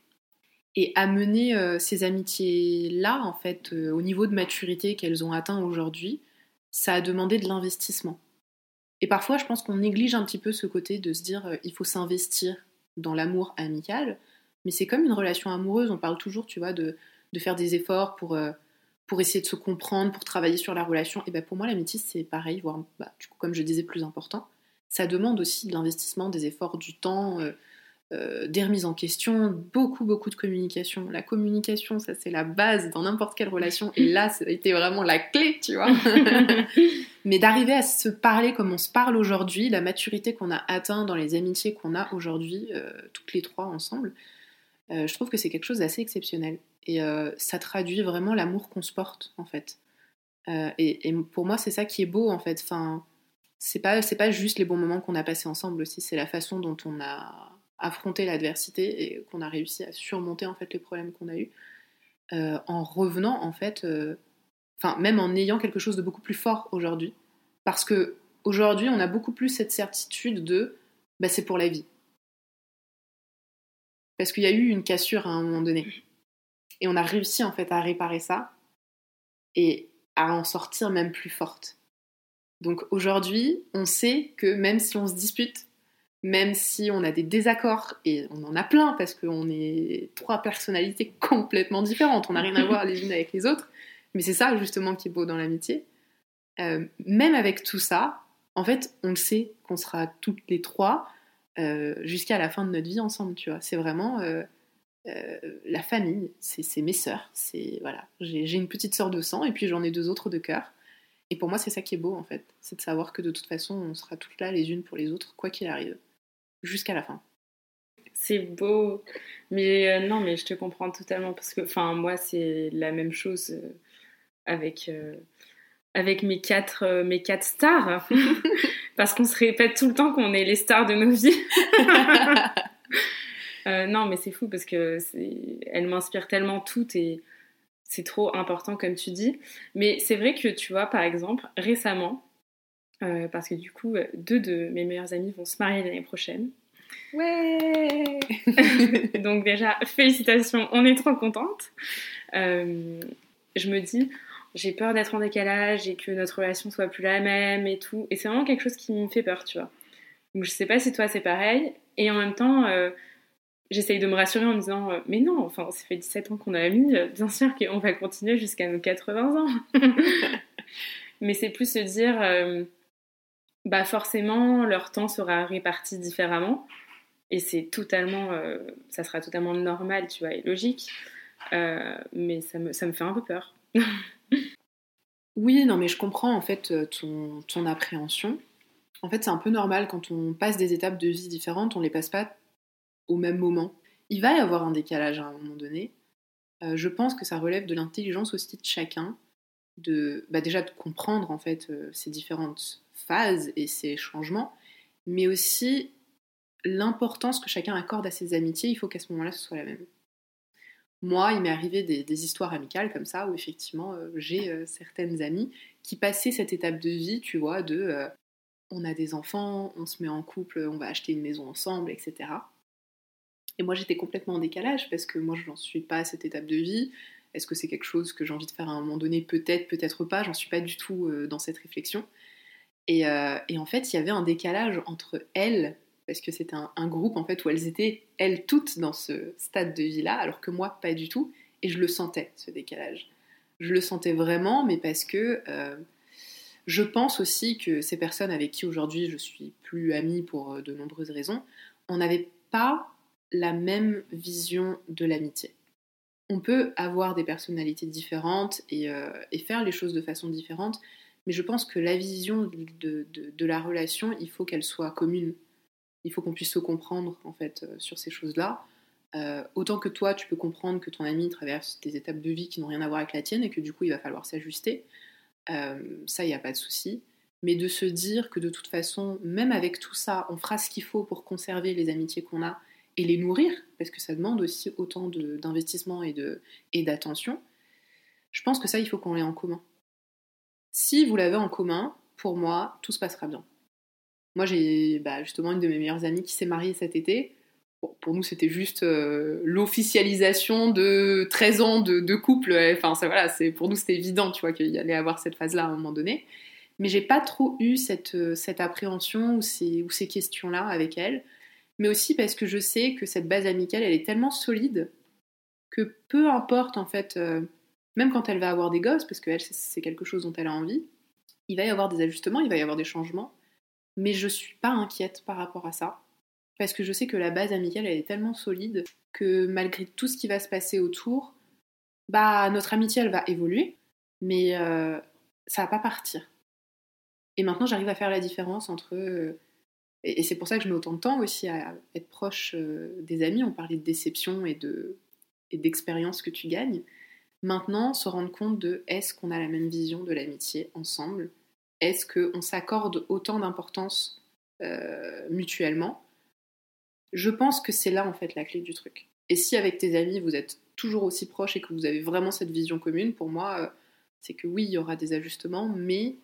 Et amener euh, ces amitiés-là, en fait, euh, au niveau de maturité qu'elles ont atteint aujourd'hui, ça a demandé de l'investissement. Et parfois, je pense qu'on néglige un petit peu ce côté de se dire il faut s'investir dans l'amour amical, mais c'est comme une relation amoureuse. On parle toujours, tu vois, de, de faire des efforts pour pour essayer de se comprendre, pour travailler sur la relation. Et ben pour moi, l'amitié, c'est pareil, voire, bah, du coup, comme je disais, plus important. Ça demande aussi de l'investissement, des efforts, du temps, euh, euh, des remises en question, beaucoup, beaucoup de communication. La communication, ça, c'est la base dans n'importe quelle relation. Et là, ça a été vraiment la clé, tu vois. Mais d'arriver à se parler comme on se parle aujourd'hui, la maturité qu'on a atteint dans les amitiés qu'on a aujourd'hui, euh, toutes les trois ensemble, je trouve que c'est quelque chose d'assez exceptionnel. Et euh, ça traduit vraiment l'amour qu'on se porte, en fait. Euh, et, pour moi, c'est ça qui est beau, en fait. Enfin, c'est pas, c'est pas juste les bons moments qu'on a passés ensemble aussi, c'est la façon dont on a affronté l'adversité et qu'on a réussi à surmonter, en fait, les problèmes qu'on a eus. Euh, en revenant, en fait, enfin, même en ayant quelque chose de beaucoup plus fort aujourd'hui. Parce que aujourd'hui, on a beaucoup plus cette certitude de bah, c'est pour la vie. Parce qu'il y a eu une cassure à un moment donné. Et on a réussi en fait à réparer ça et à en sortir même plus forte. Donc aujourd'hui, on sait que même si on se dispute, même si on a des désaccords, et on en a plein parce qu'on est trois personnalités complètement différentes, on n'a rien à voir les unes avec les autres, mais c'est ça justement qui est beau dans l'amitié. Euh, même avec tout ça, en fait, on sait qu'on sera toutes les trois euh, jusqu'à la fin de notre vie ensemble, tu vois. C'est vraiment, euh, la famille, c'est mes sœurs. C'est voilà, j'ai une petite sœur de sang et puis j'en ai deux autres de cœur. Et pour moi, c'est ça qui est beau en fait, c'est de savoir que de toute façon, on sera toutes là les unes pour les autres, quoi qu'il arrive, jusqu'à la fin. C'est beau, mais euh, non, mais je te comprends totalement parce que, enfin, moi, c'est la même chose euh, avec avec mes quatre mes quatre stars, parce qu'on se répète tout le temps qu'on est les stars de nos vies. Euh, non, mais c'est fou parce que elle m'inspire tellement toutes et c'est trop important comme tu dis. Mais c'est vrai que tu vois, par exemple, récemment, euh, parce que du coup, deux de mes meilleurs amis vont se marier l'année prochaine. Ouais Donc déjà, félicitations, on est trop contente. Euh, je me dis, j'ai peur d'être en décalage et que notre relation soit plus la même et tout. Et c'est vraiment quelque chose qui me fait peur, tu vois. Donc je sais pas si toi c'est pareil. Et en même temps, j'essaye de me rassurer en me disant euh, mais non, enfin ça fait 17 ans qu'on a mis, euh, bien sûr qu'on va continuer jusqu'à nos 80 ans. mais c'est plus se dire euh, bah forcément leur temps sera réparti différemment et c'est totalement ça sera totalement normal, tu vois, et logique. mais ça me, ça me fait un peu peur. oui, non mais je comprends en fait ton, ton appréhension. En fait, c'est un peu normal quand on passe des étapes de vie différentes, on les passe pas au même moment. Il va y avoir un décalage à un moment donné. Euh, je pense que ça relève de l'intelligence aussi de chacun, de bah déjà de comprendre en fait euh, ces différentes phases et ces changements, mais aussi l'importance que chacun accorde à ses amitiés. Il faut qu'à ce moment-là ce soit la même. Moi, il m'est arrivé des, histoires amicales comme ça où effectivement euh, j'ai certaines amies qui passaient cette étape de vie, tu vois, de on a des enfants, on se met en couple, on va acheter une maison ensemble, etc. Et moi, j'étais complètement en décalage parce que moi, je n'en suis pas à cette étape de vie. Est-ce que c'est quelque chose que j'ai envie de faire à un moment donné? Peut-être, peut-être pas. J'en suis pas du tout euh, dans cette réflexion. Euh, et, en fait, il y avait un décalage entre elles, parce que c'était un, groupe en fait où elles étaient, elles toutes, dans ce stade de vie-là, alors que moi, pas du tout. Et je le sentais, ce décalage. Je le sentais vraiment, mais parce que, euh, Je pense aussi que ces personnes avec qui aujourd'hui je suis plus amie pour de nombreuses raisons, on n'avait pas la même vision de l'amitié. On peut avoir des personnalités différentes et, et, faire les choses de façon différente, mais je pense que la vision de, la relation, il faut qu'elle soit commune. Il faut qu'on puisse se comprendre en fait euh, sur ces choses-là. Euh, autant que toi, tu peux comprendre que ton ami traverse des étapes de vie qui n'ont rien à voir avec la tienne et que du coup, il va falloir s'ajuster. Euh, ça, il n'y a pas de souci. Mais de se dire que de toute façon, même avec tout ça, on fera ce qu'il faut pour conserver les amitiés qu'on a et les nourrir, parce que ça demande aussi autant d'investissement et d'attention. Je pense que ça, il faut qu'on l'ait en commun. Si vous l'avez en commun, pour moi, tout se passera bien. Moi, j'ai bah, justement une de mes meilleures amies qui s'est mariée cet été. pour nous, c'était juste euh, l'officialisation de 13 ans de, couple. Enfin, ça, voilà, pour nous, c'était évident, tu vois, qu'il y allait avoir cette phase-là à un moment donné. Mais j'ai pas trop eu cette, euh, cette appréhension ou ces, ou ces questions-là avec elle. Mais aussi parce que je sais que cette base amicale, elle est tellement solide que peu importe, en fait, euh, même quand elle va avoir des gosses, parce que c'est quelque chose dont elle a envie, il va y avoir des ajustements, il va y avoir des changements, mais je suis pas inquiète par rapport à ça, parce que je sais que la base amicale, elle est tellement solide que malgré tout ce qui va se passer autour, bah notre amitié, elle va évoluer, mais euh, ça va pas partir. Et maintenant, j'arrive à faire la différence entre... Euh, et, c'est pour ça que je mets autant de temps aussi à être proche euh, des amis. On parlait de déception et de et d'expérience que tu gagnes. Maintenant, se rendre compte de est-ce qu'on a la même vision de l'amitié ensemble? Est-ce qu'on s'accorde autant d'importance euh, mutuellement? Je pense que c'est là en fait la clé du truc. Et si avec tes amis vous êtes toujours aussi proches et que vous avez vraiment cette vision commune, pour moi, euh, c'est que oui, il y aura des ajustements, mais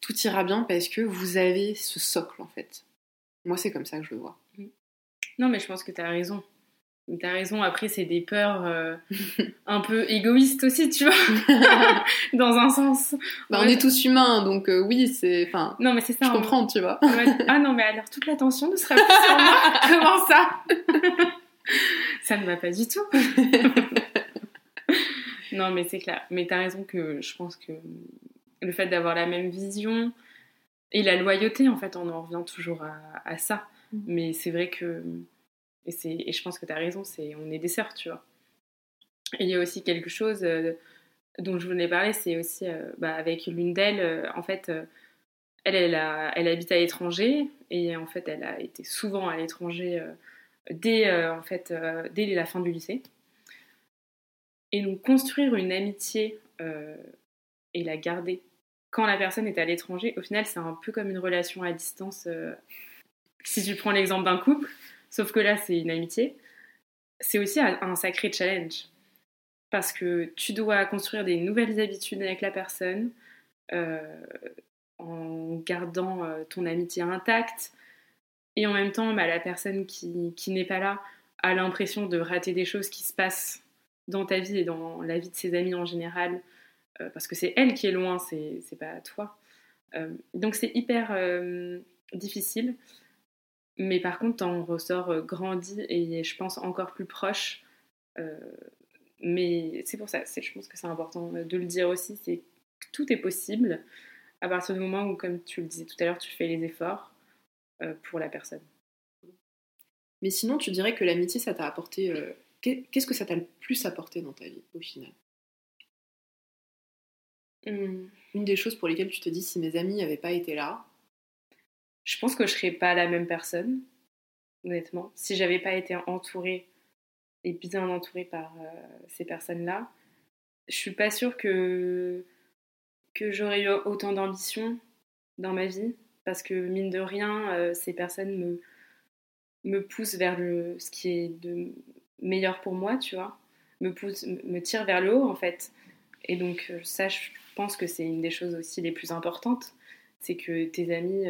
tout ira bien parce que vous avez ce socle en fait. Moi, c'est comme ça que je le vois. Non, mais je pense que tu as raison. T'as raison, après, c'est des peurs euh, un peu égoïstes aussi, tu vois, dans un sens. Bah, on est tous humains, donc euh, oui, c'est. Enfin, non, mais c'est ça. Je comprends, tu vois. ah non, mais alors toute l'attention ne serait pas sur moi. Comment ça? Ça ne va pas du tout. non, mais c'est clair. Mais t'as raison que je pense que le fait d'avoir la même vision et la loyauté, en fait, on en revient toujours à, à ça. Mm. Mais c'est vrai que et, et je pense que tu as raison, c'est on est des sœurs, tu vois. Et il y a aussi quelque chose euh, dont je voulais parler, c'est aussi euh, bah, avec l'une d'elles, euh, en fait, elle, elle, a, elle habite à l'étranger et en fait, elle a été souvent à l'étranger dès, en fait, dès la fin du lycée. Et donc, construire une amitié et la garder quand la personne est à l'étranger, au final, c'est un peu comme une relation à distance. si tu prends l'exemple d'un couple, Sauf que là, c'est une amitié. C'est aussi un sacré challenge. Parce que tu dois construire des nouvelles habitudes avec la personne euh, en gardant euh, ton amitié intacte. Et en même temps, bah, la personne qui n'est pas là a l'impression de rater des choses qui se passent dans ta vie et dans la vie de ses amis en général. Euh, parce que c'est elle qui est loin, c'est pas toi. donc c'est hyper difficile. Mais par contre, t'en ressors euh, grandi et je pense encore plus proche. Euh, mais c'est pour ça, je pense que c'est important de le dire aussi, c'est que tout est possible à partir du moment où, comme tu le disais tout à l'heure, tu fais les efforts euh, pour la personne. Mais sinon, tu dirais que l'amitié, ça t'a apporté... Qu'est-ce que ça t'a le plus apporté dans ta vie, au final? Mmh. Une des choses pour lesquelles tu te dis, si mes amis n'avaient pas été là, je pense que je serais pas la même personne, honnêtement. Si j'avais pas été entourée et bien entourée par euh, ces personnes-là, je suis pas sûre que, que j'aurais eu autant d'ambition dans ma vie. Parce que mine de rien, euh, ces personnes me, me poussent vers le, ce qui est de meilleur pour moi, tu vois. Me, poussent, me tirent vers le haut, en fait. Et donc, euh, ça, je pense que c'est une des choses aussi les plus importantes. C'est que tes amis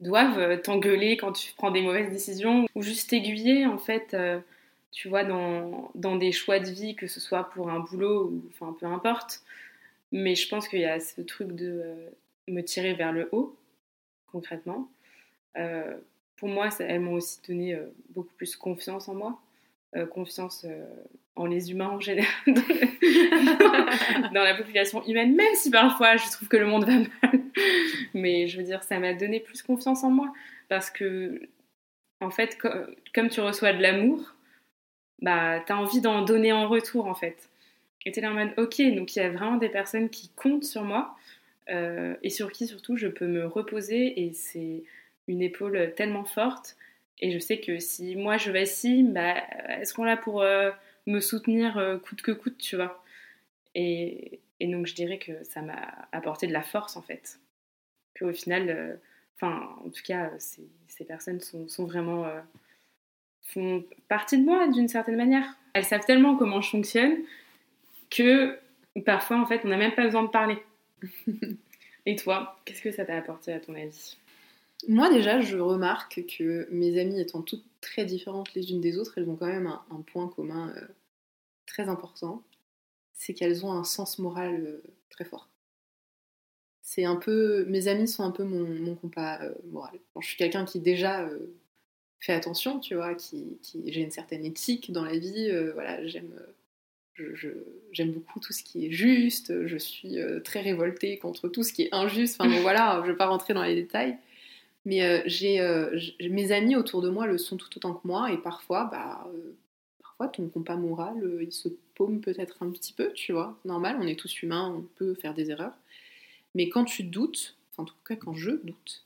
doivent euh, t'engueuler quand tu prends des mauvaises décisions ou juste t'aiguiller en fait, euh, tu vois, dans, dans, des choix de vie, que ce soit pour un boulot ou enfin peu importe. Mais je pense qu'il y a ce truc de euh, me tirer vers le haut, concrètement. pour moi, elles m'ont aussi donné beaucoup plus confiance en moi. Confiance en les humains en général, dans la population humaine, même si parfois je trouve que le monde va mal. Mais je veux dire, ça m'a donné plus confiance en moi. Parce que, en fait, comme tu reçois de l'amour, bah, t'as envie d'en donner en retour, en fait. Et t'es là en mode, ok, donc il y a vraiment des personnes qui comptent sur moi. Euh, et sur qui surtout je peux me reposer et c'est une épaule tellement forte et je sais que si moi je vacille, bah, elles seront là pour euh, me soutenir euh, coûte que coûte, tu vois? Et, donc je dirais que ça m'a apporté de la force en fait. Qu'au final, euh, enfin en tout cas, ces, ces personnes sont, sont vraiment font partie de moi d'une certaine manière. Elles savent tellement comment je fonctionne que parfois en fait on n'a même pas besoin de parler. Et toi, qu'est-ce que ça t'a apporté à ton avis? Moi déjà, je remarque que mes amies étant toutes très différentes les unes des autres, elles ont quand même un, point commun euh, très important, c'est qu'elles ont un sens moral euh, très fort. C'est un peu, mes amis sont un peu mon, compas euh, moral. je suis quelqu'un qui déjà fait attention, tu vois, qui j'ai une certaine éthique dans la vie. voilà, j'aime j'aime beaucoup tout ce qui est juste, je suis très révoltée contre tout ce qui est injuste. Enfin bon, voilà, je ne vais pas rentrer dans les détails. Mais j'ai mes amis autour de moi le sont tout autant que moi, et parfois, bah, parfois ton compas moral, il se paume peut-être un petit peu, tu vois. Normal, on est tous humains, on peut faire des erreurs. Mais quand tu doutes, en tout cas quand je doute,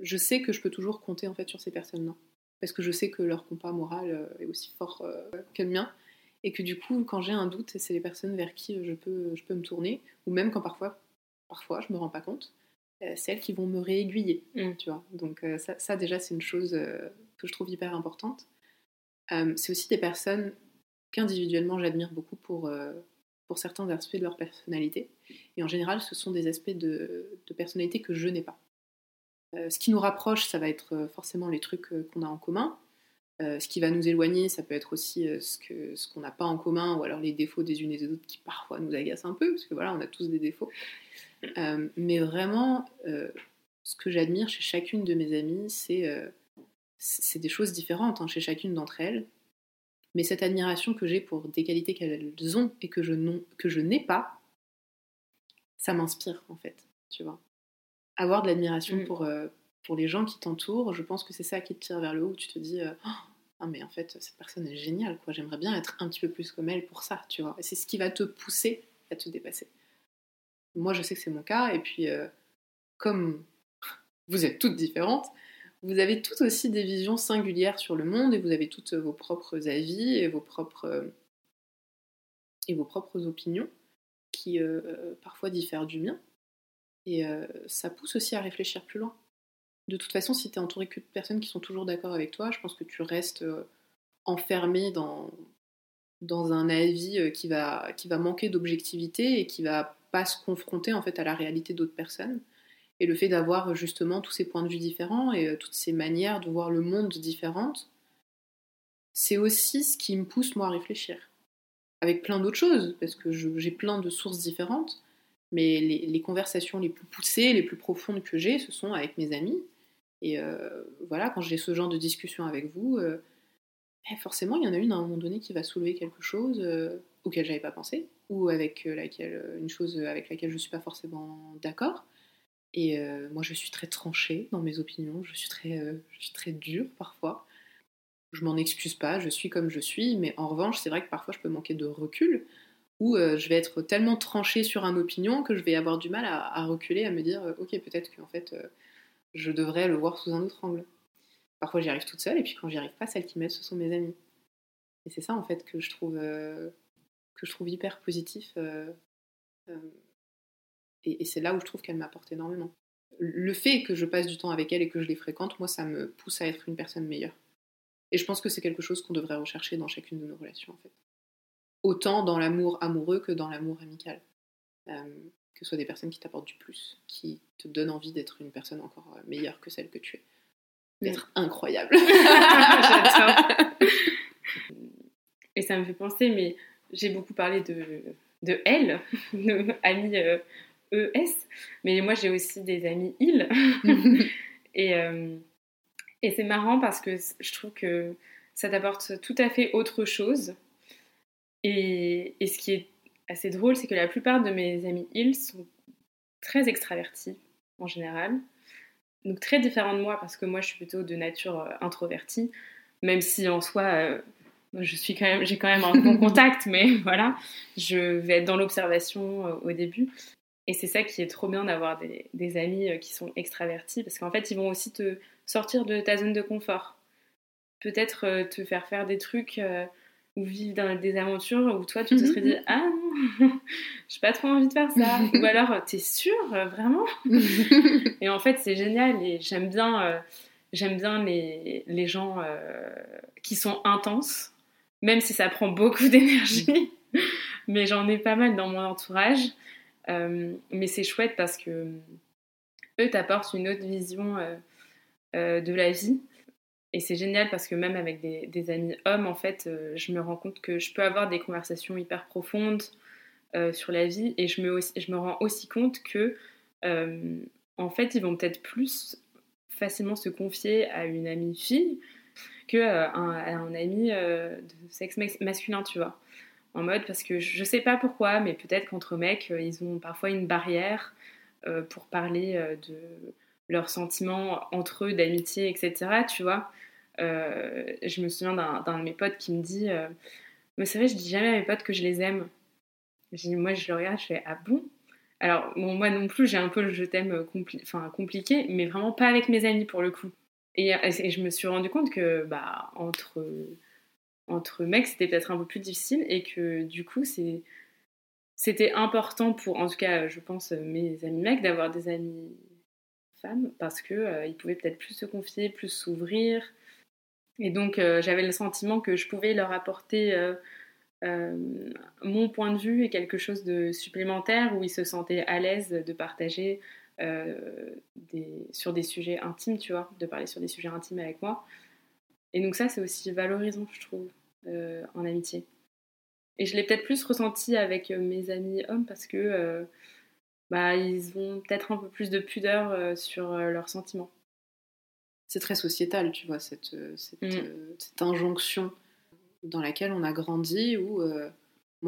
je sais que je peux toujours compter en fait sur ces personnes-là. Parce que je sais que leur compas moral est aussi fort que le mien et que du coup, quand j'ai un doute, c'est les personnes vers qui je peux, je peux me tourner, ou même quand parfois, parfois je me rends pas compte, euh, celles qui vont me réaiguiller, mm. tu vois. Donc euh, ça, déjà, c'est une chose euh, que je trouve hyper importante. c'est aussi des personnes qu'individuellement j'admire beaucoup pour, pour certains aspects de leur personnalité, et en général, ce sont des aspects de, de personnalité que je n'ai pas. ce qui nous rapproche, ça va être forcément les trucs qu'on a en commun, euh, ce qui va nous éloigner, ça peut être aussi euh, ce qu'on ce qu'on n'a pas en commun, ou alors les défauts des unes et des autres qui parfois nous agacent un peu, parce que voilà, on a tous des défauts. Euh, mais vraiment, ce que j'admire chez chacune de mes amies, c'est c'est des choses différentes hein, chez chacune d'entre elles. Mais cette admiration que j'ai pour des qualités qu'elles ont et que je, n'ai pas, ça m'inspire en fait, tu vois. Avoir de l'admiration mm. pour, pour les gens qui t'entourent, je pense que c'est ça qui te tire vers le haut, où tu te dis euh, ah mais en fait cette personne est géniale quoi, j'aimerais bien être un petit peu plus comme elle pour ça, tu vois. C'est ce qui va te pousser à te dépasser. Moi je sais que c'est mon cas et puis euh, comme vous êtes toutes différentes, vous avez toutes aussi des visions singulières sur le monde et vous avez toutes vos propres avis et vos propres et vos propres opinions qui euh, parfois diffèrent du mien. Et ça pousse aussi à réfléchir plus loin de toute façon, si tu es entouré que de personnes qui sont toujours d'accord avec toi, je pense que tu restes euh, enfermé dans, dans un avis euh, qui va, qui va manquer d'objectivité et qui va pas se confronter en fait à la réalité d'autres personnes. Et le fait d'avoir justement tous ces points de vue différents et euh, toutes ces manières de voir le monde différentes, c'est aussi ce qui me pousse moi à réfléchir. Avec plein d'autres choses, parce que j'ai plein de sources différentes, mais les, conversations les plus poussées, les plus profondes que j'ai, ce sont avec mes amis, et euh, voilà, quand j'ai ce genre de discussion avec vous, euh, eh, forcément, il y en a une à un moment donné qui va soulever quelque chose auquel j'avais pas pensé, ou avec laquelle, une chose avec laquelle je suis pas forcément d'accord. Et moi, je suis très tranchée dans mes opinions, je suis très, je suis très dure parfois. Je m'en excuse pas, je suis comme je suis, mais en revanche, c'est vrai que parfois je peux manquer de recul, ou je vais être tellement tranchée sur une opinion que je vais avoir du mal à, à reculer, à me dire, ok, peut-être qu'en fait je devrais le voir sous un autre angle. Parfois j'y arrive toute seule, et puis quand j'y arrive pas, celles qui m'aident, ce sont mes amis. Et c'est ça en fait que je trouve, euh, que je trouve hyper positif. Euh, euh, et, c'est là où je trouve qu'elle m'apporte énormément. Le fait que je passe du temps avec elle et que je les fréquente, moi, ça me pousse à être une personne meilleure. Et je pense que c'est quelque chose qu'on devrait rechercher dans chacune de nos relations, en fait. Autant dans l'amour amoureux que dans l'amour amical que ce soit des personnes qui t'apportent du plus, qui te donnent envie d'être une personne encore euh, meilleure que celle que tu es. D'être incroyable. Et ça me fait penser, mais j'ai beaucoup parlé de, de elle, de amis ES, euh, mais moi j'ai aussi des amis il. et, euh, et c'est marrant parce que je trouve que ça t'apporte tout à fait autre chose. Et, et, ce qui est assez drôle, c'est que la plupart de mes amis ils sont très extravertis en général. Donc très différents de moi parce que moi je suis plutôt de nature euh, introvertie, même si en soi je suis quand même j'ai quand même un bon contact, mais voilà, je vais être dans l'observation euh, au début. Et c'est ça qui est trop bien d'avoir des, des, amis qui sont extravertis parce qu'en fait ils vont aussi te sortir de ta zone de confort. Peut-être te faire faire des trucs ou vivre dans des aventures où toi tu te serais dit ah non j'ai pas trop envie de faire ça ou alors t'es sûr vraiment? Et en fait c'est génial et j'aime bien euh, j'aime bien les, les gens euh, qui sont intenses même si ça prend beaucoup d'énergie. Mais j'en ai pas mal dans mon entourage. Euh, mais c'est chouette parce que eux t'apportent une autre vision de la vie. Et c'est génial parce que même avec des, amis hommes, en fait, euh, je me rends compte que je peux avoir des conversations hyper profondes euh, sur la vie. Et je me, je me rends aussi compte que, euh, en fait, ils vont peut-être plus facilement se confier à une amie fille qu'à un, un ami de sexe masculin, tu vois. En mode, parce que je sais pas pourquoi, mais peut-être qu'entre mecs, ils ont parfois une barrière pour parler de leurs sentiments entre eux, d'amitié, etc. Tu vois euh, Je me souviens d'un de mes potes qui me dit euh, Mais c'est vrai, je dis jamais à mes potes que je les aime. moi, je le regarde, je fais Ah bon? Alors, moi non plus, j'ai un peu le je t'aime enfin, compliqué, mais vraiment pas avec mes amis pour le coup. Et, je me suis rendu compte que bah, entre, entre mecs, c'était peut-être un peu plus difficile et que du coup, c'était important pour, en tout cas, je pense, mes amis mecs, d'avoir des amis parce qu'ils euh, pouvaient peut-être plus se confier, plus s'ouvrir. Et donc euh, j'avais le sentiment que je pouvais leur apporter euh, mon point de vue et quelque chose de supplémentaire où ils se sentaient à l'aise de partager des, sur des sujets intimes, tu vois, de parler sur des sujets intimes avec moi. Et donc ça, c'est aussi valorisant, je trouve, en amitié. Et je l'ai peut-être plus ressenti avec mes amis hommes parce que bah, ils ont peut-être un peu plus de pudeur euh, sur euh, leurs sentiments. C'est très sociétal, tu vois, cette, euh, cette, mm. cette, injonction dans laquelle on a grandi, où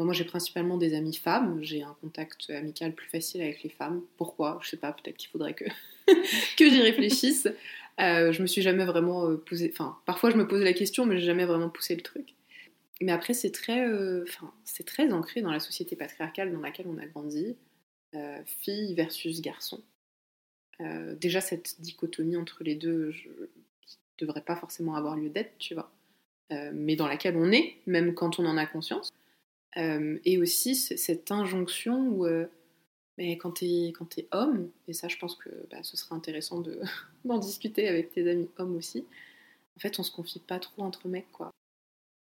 moi, j'ai principalement des amies femmes, j'ai un contact amical plus facile avec les femmes. Pourquoi? Je sais pas, peut-être qu'il faudrait que, que j'y réfléchisse. je me suis jamais vraiment posé, enfin, parfois je me posais la question, mais j'ai jamais vraiment poussé le truc. Mais après, c'est très, enfin, c'est très ancré dans la société patriarcale dans laquelle on a grandi. Euh, fille versus garçon. Euh, déjà, cette dichotomie entre les deux ne devrait pas forcément avoir lieu d'être, tu vois, euh, mais dans laquelle on est, même quand on en a conscience. Et aussi cette injonction où, mais quand t'es quand es homme, et ça, je pense que bah, ce serait intéressant d'en discuter avec tes amis hommes aussi. En fait, on se confie pas trop entre mecs, quoi.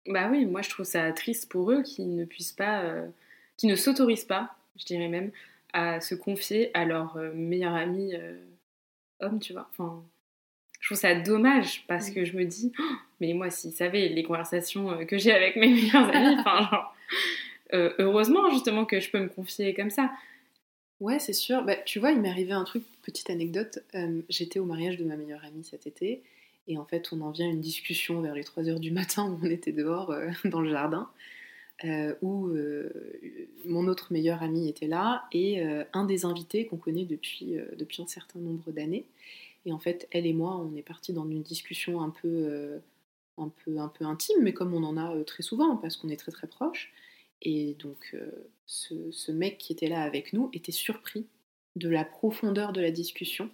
Bah oui, moi je trouve ça triste pour eux qui ne puissent pas, qui ne s'autorisent pas, je dirais même, à se confier à leur euh, meilleur ami euh, homme, tu vois. Enfin, je trouve ça dommage parce que je me dis, oh, mais moi, s'ils savaient les conversations euh, que j'ai avec mes meilleurs amis, enfin, genre, heureusement justement que je peux me confier comme ça. Ouais, c'est sûr. Bah, tu vois, il m'est arrivé un truc, petite anecdote. J'étais au mariage de ma meilleure amie cet été. Et en fait, on en vient à une discussion vers les 3 heures du matin où on était dehors dans le jardin. Euh, où euh, mon autre meilleur ami était là et euh, un des invités qu'on connaît depuis, depuis un certain nombre d'années. Et en fait, elle et moi, on est partis dans une discussion un peu, un peu, un peu intime, mais comme on en a très souvent, parce qu'on est très très proches. Et donc, ce, ce, mec qui était là avec nous était surpris de la profondeur de la discussion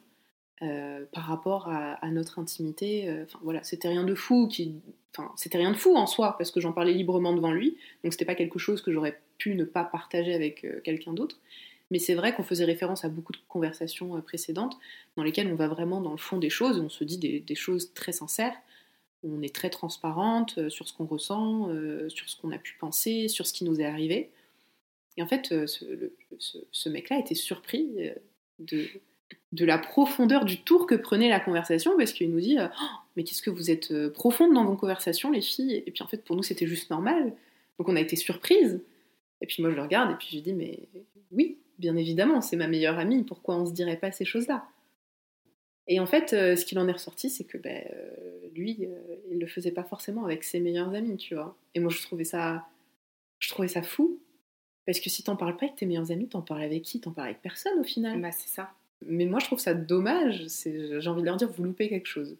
euh, par rapport à, notre intimité. Euh, enfin voilà, c'était rien de fou, qui, enfin c'était rien de fou en soi parce que j'en parlais librement devant lui, donc c'était pas quelque chose que j'aurais pu ne pas partager avec euh, quelqu'un d'autre. Mais c'est vrai qu'on faisait référence à beaucoup de conversations précédentes dans lesquelles on va vraiment dans le fond des choses, on se dit des, choses très sincères, on est très transparente sur ce qu'on ressent, sur ce qu'on a pu penser, sur ce qui nous est arrivé. Et en fait, ce, ce mec-là était surpris de, la profondeur du tour que prenait la conversation parce qu'il nous dit oh, mais qu'est-ce que vous êtes euh, profondes dans vos conversations les filles? Et puis en fait pour nous c'était juste normal. Donc on a été surprise et puis moi je le regarde et puis je dis mais oui bien évidemment c'est ma meilleure amie. Pourquoi on se dirait pas ces choses là Et en fait, euh, ce qu'il en est ressorti, c'est que ben, lui, il le faisait pas forcément avec ses meilleurs amis, tu vois. Et moi, je trouvais ça, je trouvais ça fou. Parce que si t'en parles pas avec tes meilleurs amis, t'en parles avec qui? T'en parles avec personne au final. Bah, c'est ça. Mais moi, je trouve ça dommage. J'ai envie de leur dire, vous loupez quelque chose.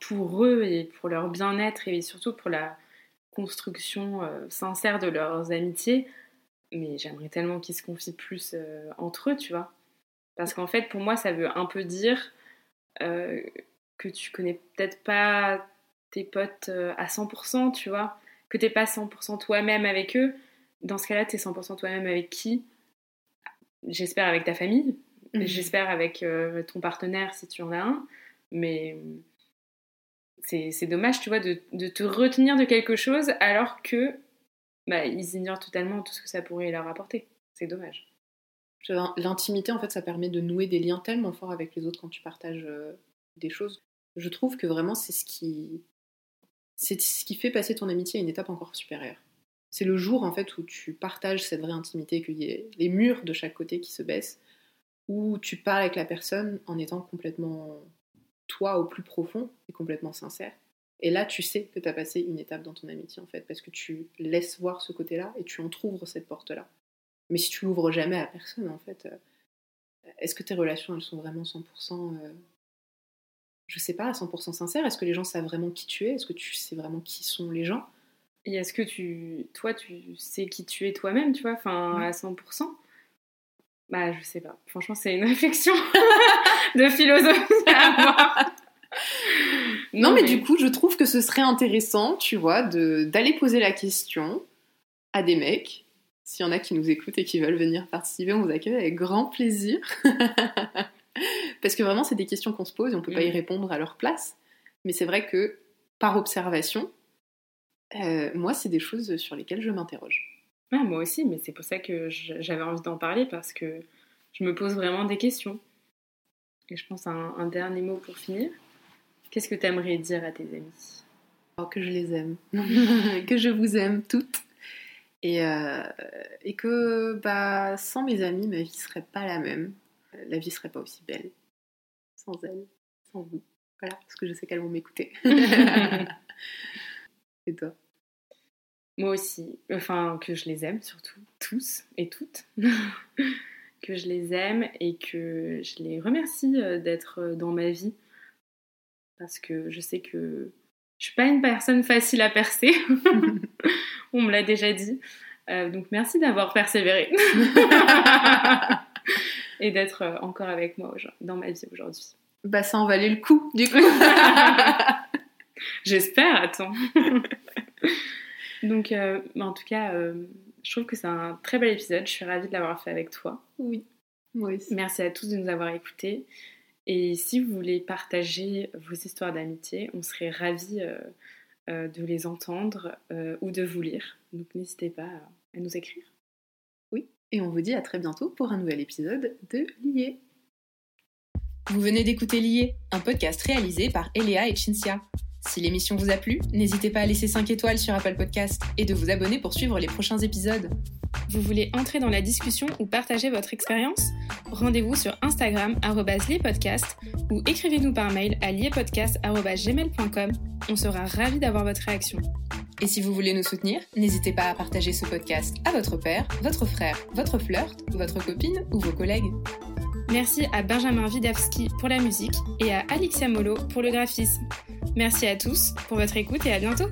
Pour eux et pour leur bien-être et surtout pour la construction sincère de leurs amitiés, mais j'aimerais tellement qu'ils se confient plus euh, entre eux, tu vois. Parce qu'en fait, pour moi, ça veut un peu dire euh, que tu connais peut-être pas tes potes euh, à 100%, tu vois. Que t'es pas 100% toi-même avec eux. Dans ce cas-là, t'es 100% toi-même avec qui? J'espère avec ta famille. Mhm. J'espère avec ton partenaire si tu en as un. Mais c'est dommage, tu vois, de, de te retenir de quelque chose alors que bah, ils ignorent totalement tout ce que ça pourrait leur apporter. C'est dommage. L'intimité, en fait, ça permet de nouer des liens tellement forts avec les autres quand tu partages euh, des choses. Je trouve que vraiment, c'est ce qui, c'est ce qui fait passer ton amitié à une étape encore supérieure. C'est le jour, en fait, où tu partages cette vraie intimité, qu'il y ait les murs de chaque côté qui se baissent, où tu parles avec la personne en étant complètement toi au plus profond et complètement sincère. Et là, tu sais que tu as passé une étape dans ton amitié, en fait, parce que tu laisses voir ce côté-là et tu entr'ouvres cette porte-là. Mais si tu l'ouvres jamais à personne, en fait, euh, est-ce que tes relations, elles sont vraiment 100%, euh, je sais pas, 100% sincères? Est-ce que les gens savent vraiment qui tu es? Est-ce que tu sais vraiment qui sont les gens? Et est-ce que tu, toi, tu sais qui tu es toi-même, tu vois, enfin, à 100% Bah, je sais pas. Franchement, c'est une réflexion de philosophie à avoir. Non, mais, du coup, je trouve que ce serait intéressant, tu vois, d'aller poser la question à des mecs. S'il y en a qui nous écoutent et qui veulent venir participer, on vous accueille avec grand plaisir. Parce que vraiment, c'est des questions qu'on se pose et on peut pas y mm. répondre à leur place. Mais c'est vrai que, par observation, euh, moi, c'est des choses sur lesquelles je m'interroge. Ah, moi aussi, mais c'est pour ça que j'avais envie d'en parler parce que je me pose vraiment des questions. Et je pense à un dernier mot pour finir. Qu'est-ce que tu aimerais dire à tes amis? Oh, Que je les aime, que je vous aime toutes. Et, euh, et que bah, sans mes amis, ma vie serait pas la même. La vie serait pas aussi belle. Sans elles, sans vous. Voilà, parce que je sais qu'elles vont m'écouter. et toi? Moi aussi. Enfin, que je les aime surtout. Tous et toutes. que je les aime et que je les remercie euh, d'être dans ma vie parce que je sais que je suis pas une personne facile à percer. On me l'a déjà dit. Euh, donc merci d'avoir persévéré et d'être euh, encore avec moi dans ma vie aujourd'hui. Bah ça en valait le coup du coup. J'espère, attends. donc euh, en tout cas, je trouve que c'est un très bel épisode. Je suis ravie de l'avoir fait avec toi. Oui, moi aussi. Merci à tous de nous avoir écoutés. Et si vous voulez partager vos histoires d'amitié, on serait ravis euh, euh, de les entendre euh, ou de vous lire. Donc n'hésitez pas à nous écrire. Oui, et on vous dit à très bientôt pour un nouvel épisode de Lié. Vous venez d'écouter Lié, un podcast réalisé par Eléa et Cinzia. Si l'émission vous a plu, n'hésitez pas à laisser 5 étoiles sur Apple Podcast et de vous abonner pour suivre les prochains épisodes. Vous voulez entrer dans la discussion ou partager votre expérience? Rendez-vous sur Instagram liepodcast ou écrivez-nous par mail à liepodcast.gmail.com. On sera ravis d'avoir votre réaction. Et si vous voulez nous soutenir, n'hésitez pas à partager ce podcast à votre père, votre frère, votre flirt, votre copine ou vos collègues. Merci à Benjamin Widawski pour la musique et à Alexia Molo pour le graphisme. Merci à tous pour votre écoute et à bientôt